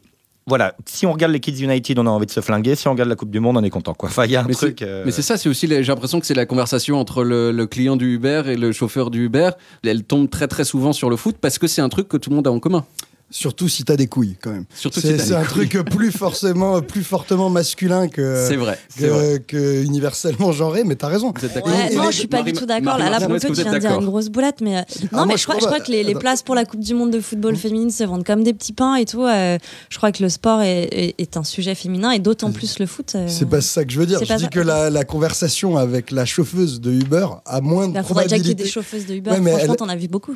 voilà, si on regarde les Kids United, on a envie de se flinguer. Si on regarde la Coupe du Monde, on est content. Quoi. Enfin, il y a un Mais truc. c'est- euh, Mais c'est ça, c'est aussi, j'ai l'impression que c'est la conversation entre le, le client du Uber et le chauffeur du Uber. Elle tombe très très souvent sur le foot parce que c'est un truc que tout le monde a en commun. Surtout si t'as des couilles, quand même. Surtout C'est un couilles. truc plus forcément, (laughs) plus fortement masculin que, C'est vrai, c'est vrai. que, que universellement genré, mais t'as raison. Vous êtes d'accord Ouais, Et non, les- je suis pas Marie- du tout d'accord. Marie Là, là, pour le coup, tu viens de dire une grosse boulette, mais euh, non, mais je je crois, je que les, places pour la Coupe du Monde de football féminine se vendent comme des petits pains et tout. euh, je crois que le sport est, est- est un sujet féminin et d'autant plus le foot. euh, C'est pas ça que je veux dire. C'est Je dis ça. que la, la conversation avec la chauffeuse de Uber a moins de Il faudrait déjà qu'il y ait probabilité. des chauffeuses de Uber. Franchement, t'en as vu beaucoup.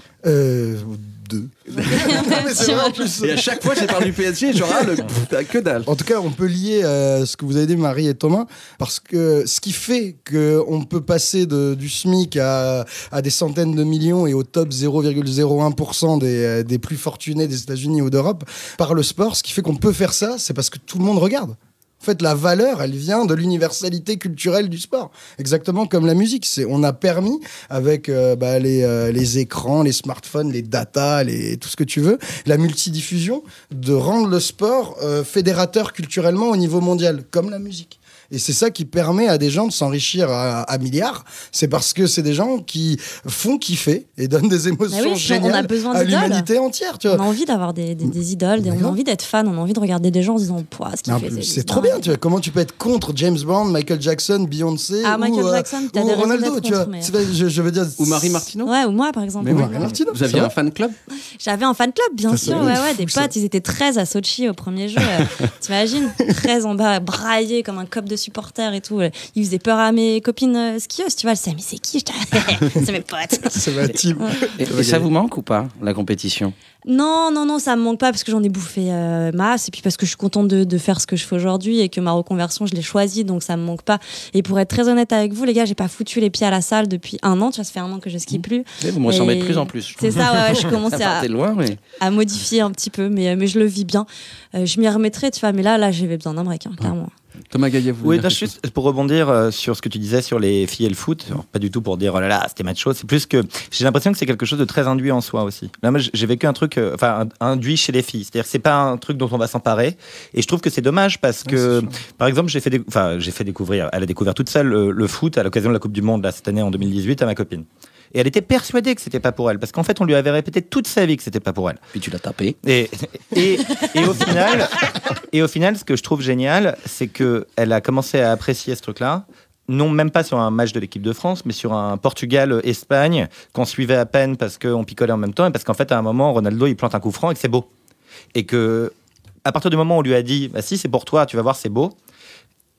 (laughs) Et à chaque fois, j'ai parlé du PSG, genre, ah, le, pff, que dalle. En tout cas, on peut lier euh, ce que vous avez dit, Marie et Thomas, parce que ce qui fait qu'on peut passer de, du SMIC à, à des centaines de millions et au top 0,01% des, euh, des plus fortunés des États-Unis ou d'Europe par le sport, ce qui fait qu'on peut faire ça, c'est parce que tout le monde regarde. En fait, la valeur, elle vient de l'universalité culturelle du sport. Exactement comme la musique. C'est, on a permis, avec euh, bah, les, euh, les écrans, les smartphones, les datas, les, tout ce que tu veux, la multidiffusion, de rendre le sport euh, fédérateur culturellement au niveau mondial, comme la musique. Et c'est ça qui permet à des gens de s'enrichir à, à milliards. C'est parce que c'est des gens qui font kiffer et donnent des émotions Bah oui, on a besoin à l'humanité entière. Tu vois. On a envie d'avoir des, des, des idoles, des- on a envie d'être fan, on a envie de regarder des gens en se disant Pouah, ce qu'il fait. C'est trop bien, tu vois. Comment tu peux être contre James Bond, Michael Jackson, Beyoncé Ah, ou, Michael euh, Jackson, t'as ou des raisons Ronaldo, tu vois. mais- je, je veux dire. Ou Marie Martineau Ouais, ou moi par exemple. Mais. Marie Martineau, Vous aviez un fan club? J'avais un fan club, bien sûr. Ouais, ouais, des potes, ils étaient 13 à Sochi au premier jeu. (laughs) T'imagines 13 en bas, braillés comme un cop de supporters et tout. euh, Ils faisaient peur à mes copines euh, skieuses, tu vois. Elles disaient, mais c'est qui (laughs) C'est mes potes. (laughs) C'est ma team. Et, et ça vous manque ou pas, la compétition? Non, non, non, ça me manque pas parce que j'en ai bouffé euh, masse et puis parce que je suis contente de, de faire ce que je fais aujourd'hui et que ma reconversion, je l'ai choisie donc ça me manque pas. Et pour être très honnête avec vous, les gars, j'ai pas foutu les pieds à la salle depuis un an. Tu vois, ça fait un an que je skie plus. Et Vous me ressemblez de plus en plus. C'est ça, ouais, ouais, je commence (laughs) à, loin, mais. à modifier un petit peu, mais, mais je le vis bien. Euh, je m'y remettrai, tu vois, mais là, là, j'avais besoin d'un break, hein, clairement. Thomas Gaillet, vous Oui, non, juste pour rebondir euh, sur ce que tu disais sur les filles et le foot, Alors, pas du tout pour dire oh là là, c'était macho, c'est plus que j'ai l'impression que c'est quelque chose de très induit en soi aussi. Là, moi, j'ai vécu un truc, euh, enfin, induit chez les filles, c'est-à-dire que c'est pas un truc dont on va s'emparer, et je trouve que c'est dommage parce que, par exemple, j'ai fait, dé- enfin, j'ai fait découvrir, elle a découvert toute seule le, le foot à l'occasion de la Coupe du Monde là, cette année en 2018 à ma copine. Et elle était persuadée que c'était pas pour elle, parce qu'en fait, on lui avait répété toute sa vie que c'était pas pour elle. Puis tu l'as tapé. Et, et, et au final, et au final, ce que je trouve génial, c'est que elle a commencé à apprécier ce truc-là. Non, même pas sur un match de l'équipe de France, mais sur un Portugal-Espagne qu'on suivait à peine parce qu'on picolait en même temps et parce qu'en fait, à un moment, Ronaldo, il plante un coup franc et que c'est beau. Et que, à partir du moment où on lui a dit, bah, si c'est pour toi, tu vas voir, c'est beau,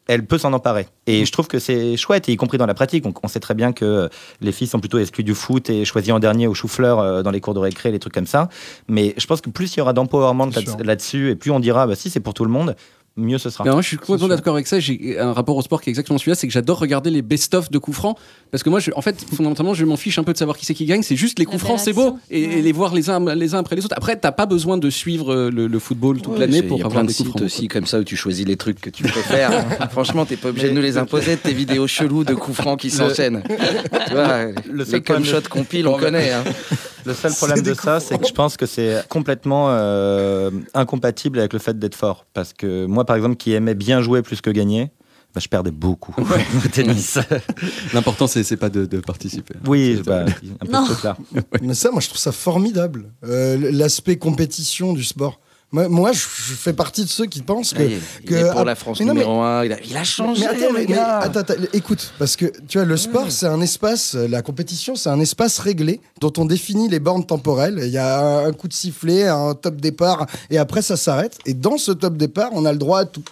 elle peut s'en emparer. Et je trouve que c'est chouette, et y compris dans la pratique. On, on sait très bien que les filles sont plutôt exclues du foot et choisies en dernier au chou-fleur euh, dans les cours de récré, les trucs comme ça. Mais je pense que plus il y aura d'empowerment là- là-dessus, et plus on dira, bah, si c'est pour tout le monde, mieux ce sera. Moi, je suis complètement d'accord avec ça. J'ai un rapport au sport qui est exactement celui-là, c'est que j'adore regarder les best-of de coups francs. Parce que moi, je- en fait, fondamentalement, je m'en fiche un peu de savoir qui c'est qui gagne. C'est juste les coups francs, c'est beau. Et, Ouais. et les voir les uns, les uns après les autres. Après, t'as pas besoin de suivre euh, le, le football toute Ouais, l'année pour y a avoir plein de des coups sites francs. aussi comme ça où tu choisis les trucs que tu préfères. (laughs) Franchement, t'es pas obligé de nous les imposer, tes vidéos cheloues de coups francs qui s'enchaînent. tu vois, le les de- shots compile, on connaît. hein. (laughs) Le seul problème de ça, c'est que je pense que c'est complètement euh, incompatible avec le fait d'être fort. Parce que moi, par exemple, qui aimais bien jouer plus que gagner, bah, je perdais beaucoup (laughs) au tennis. (laughs) L'important, c'est c'est pas de, de participer. oui, C'est- bah, un peu Non. de truc là. Mais ça, moi, je trouve ça formidable. Euh, L'aspect compétition du sport. Moi, moi, je fais partie de ceux qui pensent que. Là, il est pour ah, la France mais non, numéro 1. Il a, il a changé, Mais attends, mais- attends, attends, écoute, parce que tu vois, le sport, c'est un espace, euh, la compétition, c'est un espace réglé dont on définit les bornes temporelles. Il y a un un coup de sifflet, un top départ, et après ça s'arrête. Et dans ce top départ, on a le droit à tout.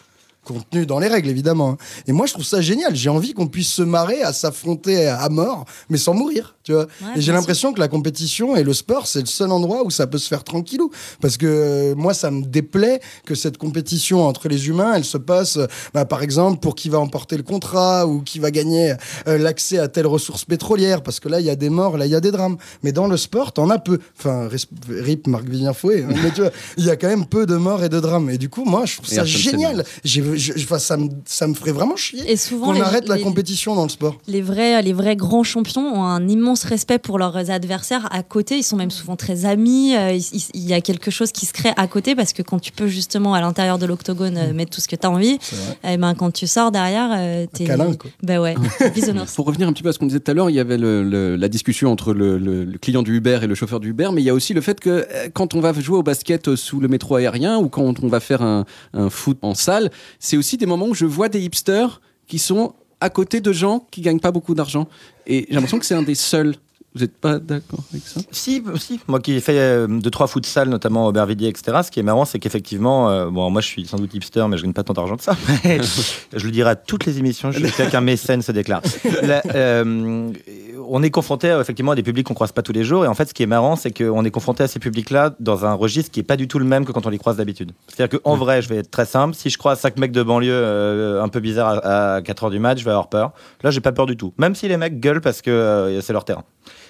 Contenu dans les règles, évidemment. hein. Et moi, je trouve ça génial. J'ai envie qu'on puisse se marrer à s'affronter à mort, mais sans mourir, tu vois. Ouais, et j'ai l'impression que la compétition et le sport, c'est le seul endroit où ça peut se faire tranquillou. Parce que euh, moi, ça me déplaît que cette compétition entre les humains, elle se passe, euh, bah, par exemple, pour qui va emporter le contrat ou qui va gagner euh, l'accès à telle ressource pétrolière. Parce que là, il y a des morts, là, il y a des drames. Mais dans le sport, t'en as peu. Enfin, rip Marc-Vivien Fouet. hein, mais tu vois, il y a quand même peu de morts et de drames. Et du coup, moi, je trouve Et ça génial. J'ai- je- ça, me, ça me ferait vraiment chier Et souvent, qu'on les- arrête la les- compétition dans le sport. les vrais, les vrais grands champions ont un immense respect pour leurs adversaires à côté. Ils sont même souvent très amis. Euh, Il, y a quelque chose qui se crée à côté parce que quand tu peux justement à l'intérieur de l'octogone euh, mettre tout ce que tu as envie, eh ben, quand tu sors derrière, euh, t'es. câlin, quoi. Bah ouais, (laughs) bisounours. Pour revenir un petit peu à ce qu'on disait tout à l'heure, il y avait le- le- la discussion entre le, le- le client du Uber et le chauffeur du Uber, mais il y a aussi le fait que quand on va jouer au basket sous le métro aérien ou quand on va faire un, un foot en salle, c'est aussi des moments où je vois des hipsters qui sont à côté de gens qui gagnent pas beaucoup d'argent. Et j'ai l'impression que c'est un des seuls. Vous n'êtes pas d'accord avec ça? Si, si. Moi qui ai fait euh, deux, trois futsal, notamment au Aubervilliers, etc., ce qui est marrant, c'est qu'effectivement, euh, bon, moi je suis sans doute hipster, mais je gagne pas tant d'argent que ça. (laughs) Je le dirai à toutes les émissions, je suis qu'un mécène se déclare. La- euh, on est confronté euh, effectivement à des publics qu'on croise pas tous les jours. Et en fait, ce qui est marrant, c'est qu'on est confronté à ces publics-là dans un registre qui est pas du tout le même que quand on les croise d'habitude. C'est-à-dire qu'en vrai, je vais être très simple. Si je croise cinq mecs de banlieue un peu bizarres à, à 4 heures du match, je vais avoir peur. Là, j'ai pas peur du tout. Même si les mecs gueulent parce que c'est leur terrain.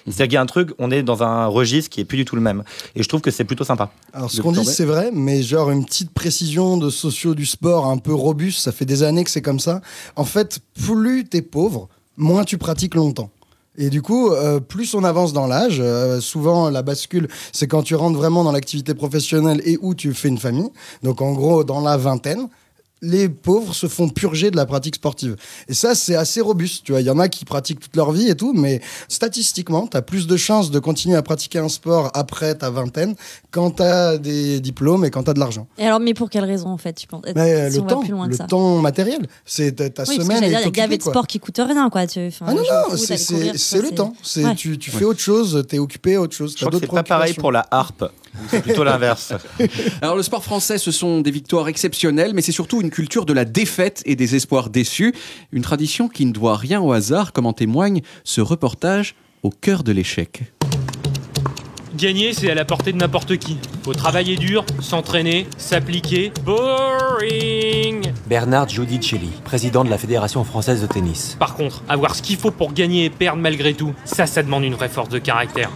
C'est-à-dire qu'il y a un truc, on est dans un registre qui est plus du tout le même. Et je trouve que c'est plutôt sympa. Alors, ce qu'on dit, c'est vrai, mais genre une petite précision de sociaux du sport un peu robuste, ça fait des années que c'est comme ça. En fait, plus t'es pauvre, moins tu pratiques longtemps. Et du coup, euh, plus on avance dans l'âge, euh, souvent la bascule, c'est quand tu rentres vraiment dans l'activité professionnelle et où tu fais une famille. Donc en gros, dans la vingtaine, les pauvres se font purger de la pratique sportive. Et ça, c'est assez robuste. Tu vois, il y en a qui pratiquent toute leur vie et tout, mais statistiquement, tu as plus de chances de continuer à pratiquer un sport après ta vingtaine quand tu as des diplômes et quand tu as de l'argent. Et alors, mais pour quelle raison en fait tu penses? Mais euh, Si le on temps, plus loin que le ça. temps matériel, c'est ta, ta Oui, semaine il y a occupée, gavé de quoi. sport qui coûte rien, quoi. Tu, Ah non, non, c'est- le temps. Ouais. Tu, tu fais autre chose, tu es occupé à autre chose. Je t'as crois que d'autres c'est pas pareil pour la harpe. C'est plutôt l'inverse. (laughs) Alors le sport français, ce sont des victoires exceptionnelles, mais c'est surtout une culture de la défaite et des espoirs déçus. Une tradition qui ne doit rien au hasard, comme en témoigne ce reportage au cœur de l'échec. Gagner, c'est à la portée de n'importe qui. Faut travailler dur, s'entraîner, s'appliquer. Boring Bernard Giudicelli, président de la Fédération française de tennis. Par contre, avoir ce qu'il faut pour gagner et perdre malgré tout, ça, ça demande une vraie force de caractère.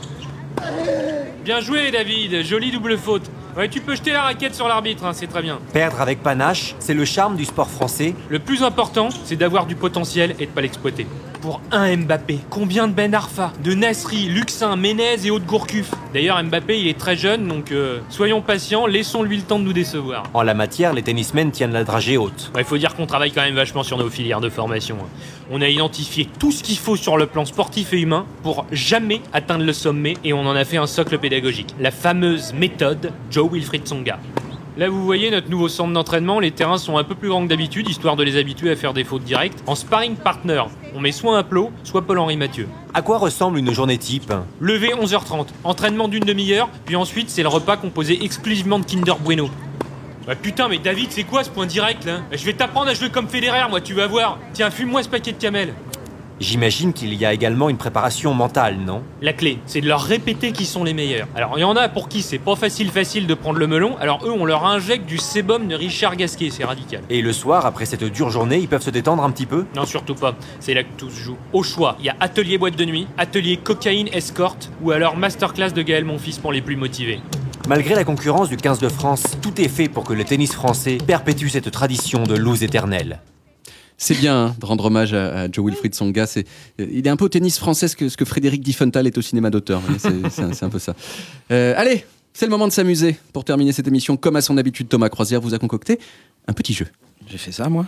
Bien joué, David. Jolie double faute. Ouais, tu peux jeter la raquette sur l'arbitre, hein, c'est très bien. Perdre avec panache, c'est le charme du sport français. Le plus important, c'est d'avoir du potentiel et de pas l'exploiter. Pour un Mbappé, combien de Ben Arfa, de Nasri, Luxin, Menez et autres Gourcuff D'ailleurs, Mbappé, il est très jeune, donc euh, soyons patients, laissons-lui le temps de nous décevoir. En la matière, les tennismen tiennent la dragée haute. Il faut dire qu'on travaille quand même vachement sur nos filières de formation. hein. On a identifié tout ce qu'il faut sur le plan sportif et humain pour jamais atteindre le sommet et on en a fait un socle pédagogique. La fameuse méthode Joe Wilfried Tsonga. Là, vous voyez notre nouveau centre d'entraînement, les terrains sont un peu plus grands que d'habitude, histoire de les habituer à faire des fautes directes. En sparring partner, on met soit un plot, soit Paul-Henri Mathieu. À quoi ressemble une journée type Levé 11h30, entraînement d'une demi-heure, puis ensuite c'est le repas composé exclusivement de Kinder Bueno. Ouais, putain, mais David, c'est quoi ce point direct là? Je vais t'apprendre à jouer comme Federer, moi, tu vas voir. Tiens, fume-moi ce paquet de camel. J'imagine qu'il y a également une préparation mentale, non? La clé, c'est de leur répéter qui sont les meilleurs. Alors, il y en a pour qui c'est pas facile facile de prendre le melon, alors eux, on leur injecte du sébum de Richard Gasquet, c'est radical. Et le soir, après cette dure journée, ils peuvent se détendre un petit peu? Non, surtout pas. C'est là que tout se joue. Au choix, il y a atelier boîte de nuit, atelier cocaïne escorte, ou alors masterclass de Gaël Monfils pour les plus motivés. Malgré la concurrence du 15 de France, tout est fait pour que le tennis français perpétue cette tradition de loose éternelle. C'est bien hein, de rendre hommage à, à Joe Wilfried Songa. C'est, il est un peu au tennis français ce que, ce que Frédéric Diffenthal est au cinéma d'auteur. C'est, c'est un- c'est un peu ça. Euh, allez, c'est le moment de s'amuser. Pour terminer cette émission, comme à son habitude, Thomas Croisière vous a concocté un petit jeu. J'ai fait ça, moi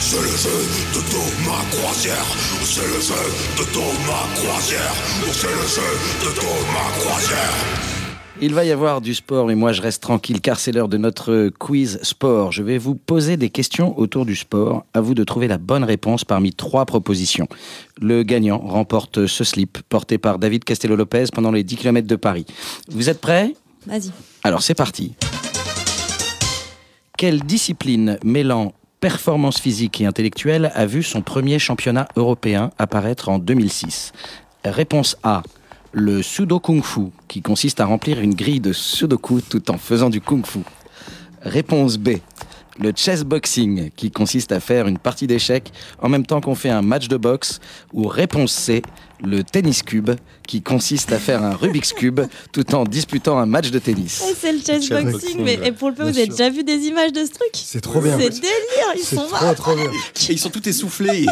C'est le jeu de Thomas Croisière. C'est le jeu de Thomas Croisière. C'est le jeu de Thomas Croisière. Il va y avoir du sport, mais moi je reste tranquille car c'est l'heure de notre quiz sport. Je vais vous poser des questions autour du sport. À vous de trouver la bonne réponse parmi trois propositions. Le gagnant remporte ce slip porté par David Castello-Lopez pendant les 10 km de Paris. Vous êtes prêts? Vas-y. Alors c'est parti. Quelle discipline mêlant performance physique et intellectuelle a vu son premier championnat européen apparaître en 2006 Réponse A. Le sudo kung fu, qui consiste à remplir une grille de sudoku tout en faisant du kung fu. Réponse B. Le chess boxing, qui consiste à faire une partie d'échecs en même temps qu'on fait un match de boxe. Ou réponse C. Le tennis cube, qui consiste à faire un Rubik's cube tout en disputant un match de tennis. Eh, c'est le chess chess boxing, boxing, mais et pour le peu, Bien vous avez sûr. déjà vu des images de ce truc C'est trop bien. C'est délire, ils C'est sont trop, trop bien. Et ils sont tous essoufflés.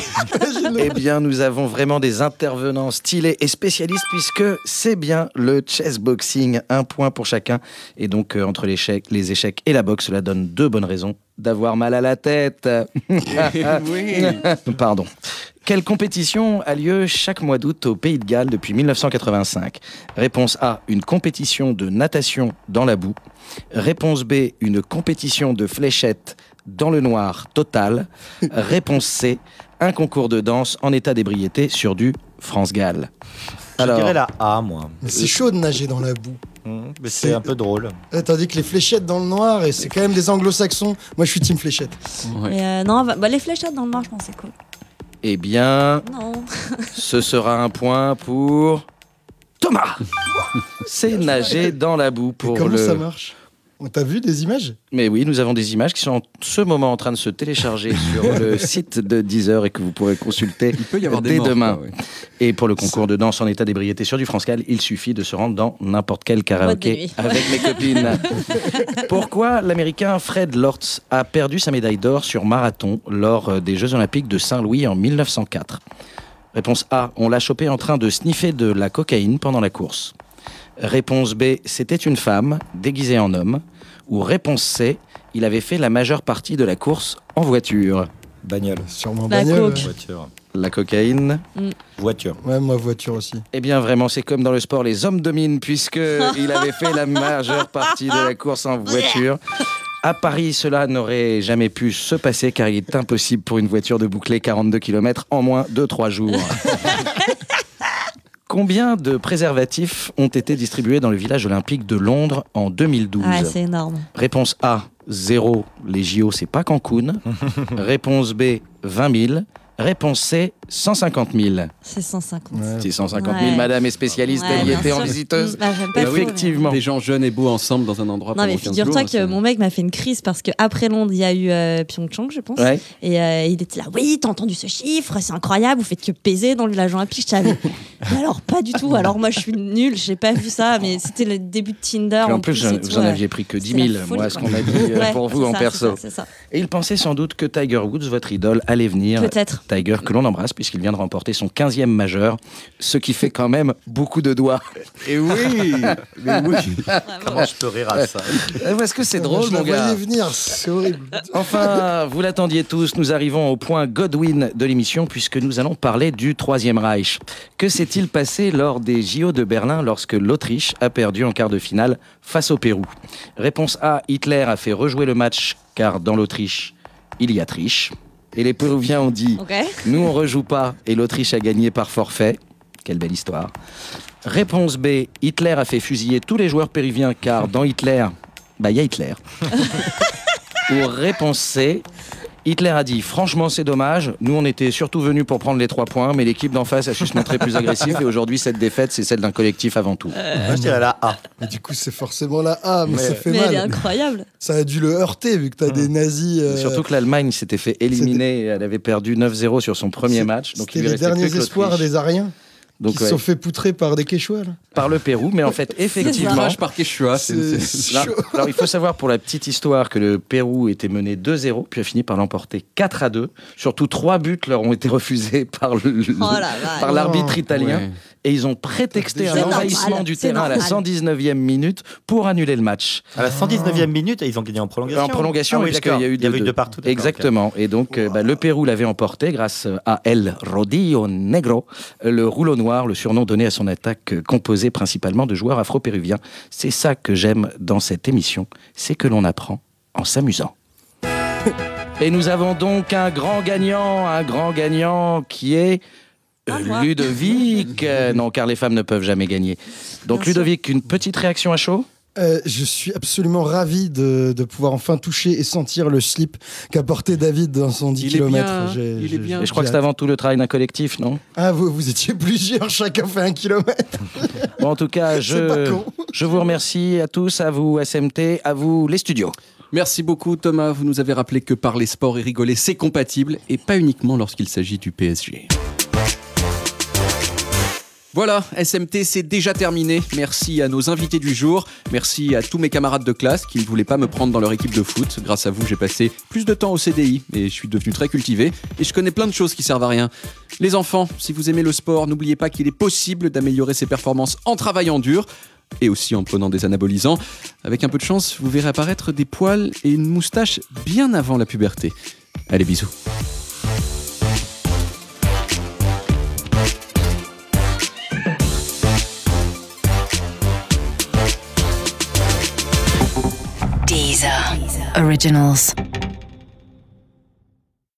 Eh bien, nous avons vraiment des intervenants stylés et spécialistes puisque c'est bien le chess boxing, un point pour chacun. Et donc, euh, entre les échecs et la boxe, cela donne deux bonnes raisons d'avoir mal à la tête. (laughs) (laughs) Pardon. Quelle compétition a lieu chaque mois d'août au Pays de Galles depuis 1985 Réponse A, une compétition de natation dans la boue. Réponse B, une compétition de fléchettes dans le noir total. (laughs) Réponse C, un concours de danse en état d'ébriété sur du France-Galles. Je dirais la A, moi. Mais c'est chaud de nager dans la boue. Mmh, mais c'est un peu drôle. Eh, Tandis que les fléchettes dans le noir, et c'est quand même des anglo-saxons. Moi, je suis team fléchette. Ouais. Euh, non, bah, bah, les fléchettes dans le noir, je pense que c'est cool. Eh bien, Non. (laughs) ce sera un point pour Thomas. (laughs) C'est nager dans la boue Et pour comment le. ça marche? On t'a vu des images? Mais oui, nous avons des images qui sont en ce moment en train de se télécharger (laughs) sur le site de Deezer et que vous pourrez consulter Il peut y avoir des dès morts, demain. quoi, ouais. Et pour le concours de danse en état d'ébriété sur du France Cal, il suffit de se rendre dans n'importe quel karaoké avec mes copines. (laughs) Pourquoi l'américain Fred Lortz a perdu sa médaille d'or sur marathon lors euh, des Jeux Olympiques de Saint-Louis en 1904 Réponse A, on l'a chopé en train de sniffer de la cocaïne pendant la course. Réponse B, c'était une femme déguisée en homme. Ou réponse C, il avait fait la majeure partie de la course en voiture. Bagnole. Sûrement La bagnole. coke. Voiture. La cocaïne. Voiture. Ouais, moi voiture aussi. Eh bien, vraiment, c'est comme dans le sport, les hommes dominent, puisque (laughs) il avait fait la majeure partie de la course en voiture. À Paris, cela n'aurait jamais pu se passer car il est impossible pour une voiture de boucler 42 km en moins de 3 jours. (laughs) Combien de préservatifs ont été distribués dans le village olympique de Londres en 2012 Ah, c'est énorme. Réponse A, 0. Les JO, c'est pas Cancun. (laughs) Réponse B, 20 000. Réponse C, 150 000. C'est 150. Ouais. C'est 150 000, Ouais. madame est spécialiste, Ouais, elle y était en visiteuse. Bah, pas Effectivement. Des gens jeunes et beaux ensemble dans un endroit Non, mais 15 figure-toi que c'est- mon mec m'a fait une crise parce qu'après Londres, il y a eu euh, Pyeongchang, je pense. Ouais. Et euh, il était là, oui, t'as entendu ce chiffre, c'est incroyable, vous faites que baiser dans le village olympique. Je savais. (laughs) Mais alors, pas du tout. Alors, moi, je suis nulle, j'ai pas vu ça, mais c'était le début de Tinder. Puis en plus, vous tout, en aviez pris que 10 C'est la 000, folie, moi, ce qu'on m'a dit euh, Ouais, pour vous en ça, perso. Et il pensait sans doute que Tiger Woods, votre idole, allait venir. Peut-être. Tiger, que l'on embrasse, puisqu'il vient de remporter son 15e majeur, ce qui fait quand même beaucoup de doigts. Et oui, mais oui. (laughs) Comment je peux rire à ça Est-ce que c'est drôle, je mon gars venir, c'est horrible. Enfin, vous l'attendiez tous, nous arrivons au point Godwin de l'émission puisque nous allons parler du Troisième Reich. Que s'est-il passé lors des JO de Berlin lorsque l'Autriche a perdu en quart de finale face au Pérou? Réponse A, Hitler a fait rejouer le match car dans l'Autriche, il y a triche. Et les Péruviens ont dit, nous on rejoue pas et l'Autriche a gagné par forfait. Quelle belle histoire. Réponse B, Hitler a fait fusiller tous les joueurs péruviens car dans Hitler, bah il y a Hitler. (laughs) Ou réponse C, Hitler a dit franchement c'est dommage, nous on était surtout venus pour prendre les trois points, mais l'équipe d'en face a su se montrer plus agressive et aujourd'hui cette défaite c'est celle d'un collectif avant tout. Moi, je dirais la A. Mais du coup, c'est forcément la A, mais, Mais- ça fait Mais elle est mal. incroyable. Ça a dû le heurter vu que t'as des nazis. euh, Surtout que l'Allemagne s'était fait éliminer, elle avait perdu 9-0 sur son premier match, donc il les restait derniers plus que espoirs des Ariens Donc qui se ouais, sont fait poutrer par des Quechua. là. par le Pérou, mais en fait effectivement. Par Quechua. c'est- C'est c'est- Là- chaud. alors il faut savoir pour la petite histoire que le Pérou était mené 2-0, puis a fini par l'emporter 4 à 2. Surtout trois buts leur ont été refusés par le- Oh par l'arbitre italien Ouais. et ils ont prétexté C'est un normal, envahissement du c'est terrain à la normal. 119e minute pour annuler le match. À la 119e minute, ils ont gagné en prolongation. En prolongation, ah, oui, puisqu'il d'accord. y a eu il y eu de partout. d'accord, Exactement. Et donc, euh, bah, le Pérou l'avait emporté grâce à El Rodillo Negro, le rouleau noir, le surnom donné à son attaque euh, composée principalement de joueurs afro-péruviens. C'est ça que j'aime dans cette émission, c'est que l'on apprend en s'amusant. (laughs) Et nous avons donc un grand gagnant, un grand gagnant qui est euh, Ah, moi. Ludovic. (laughs) Euh, non, car les femmes ne peuvent jamais gagner. Donc. Ludovic, une petite réaction à chaud? Euh, je suis absolument ravi de, de pouvoir enfin toucher et sentir le slip qu'a porté David dans son 10 Il est km. bien, hein. Il est bien. Et je crois que c'est avant tout le travail d'un collectif, non? Ah, vous, vous étiez plusieurs, chacun fait un kilomètre. (laughs) Bon, en tout cas, je, je vous remercie à tous, à vous SMT, à vous les studios. Merci beaucoup Thomas, vous nous avez rappelé que parler sport et rigoler c'est compatible et pas uniquement lorsqu'il s'agit du PSG. Voilà, SMT c'est déjà terminé. Merci à nos invités du jour. Merci à tous mes camarades de classe qui ne voulaient pas me prendre dans leur équipe de foot. Grâce à vous, j'ai passé plus de temps au CDI et je suis devenu très cultivé. Et je connais plein de choses qui servent à rien. Les enfants, si vous aimez le sport, n'oubliez pas qu'il est possible d'améliorer ses performances en travaillant dur et aussi en prenant des anabolisants. Avec un peu de chance, vous verrez apparaître des poils et une moustache bien avant la puberté. Allez, bisous. Originals.